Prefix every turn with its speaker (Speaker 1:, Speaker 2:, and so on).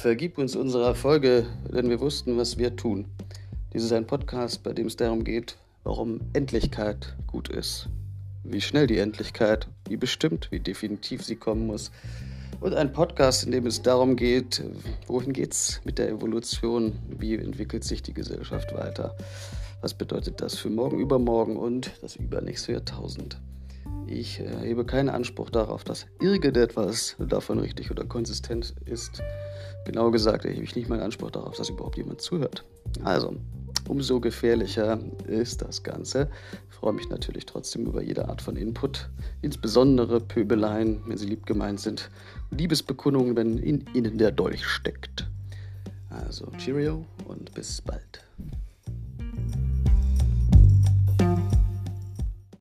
Speaker 1: vergib uns unsere Erfolge, denn wir wussten, was wir tun. Dies ist ein Podcast, bei dem es darum geht, warum Endlichkeit gut ist. Wie schnell die Endlichkeit, wie bestimmt, wie definitiv sie kommen muss. Und ein Podcast, in dem es darum geht, wohin geht's mit der Evolution, wie entwickelt sich die Gesellschaft weiter, was bedeutet das für morgen, übermorgen und das übernächste Jahrtausend. Ich erhebe keinen Anspruch darauf, dass irgendetwas davon richtig oder konsistent ist. Genau gesagt erhebe ich nicht meinen Anspruch darauf, dass überhaupt jemand zuhört. Also, umso gefährlicher ist das Ganze. Ich freue mich natürlich trotzdem über jede Art von Input, insbesondere Pöbeleien, wenn sie lieb gemeint sind, Liebesbekundungen, wenn in ihnen der Dolch steckt. Also, Cheerio und bis bald.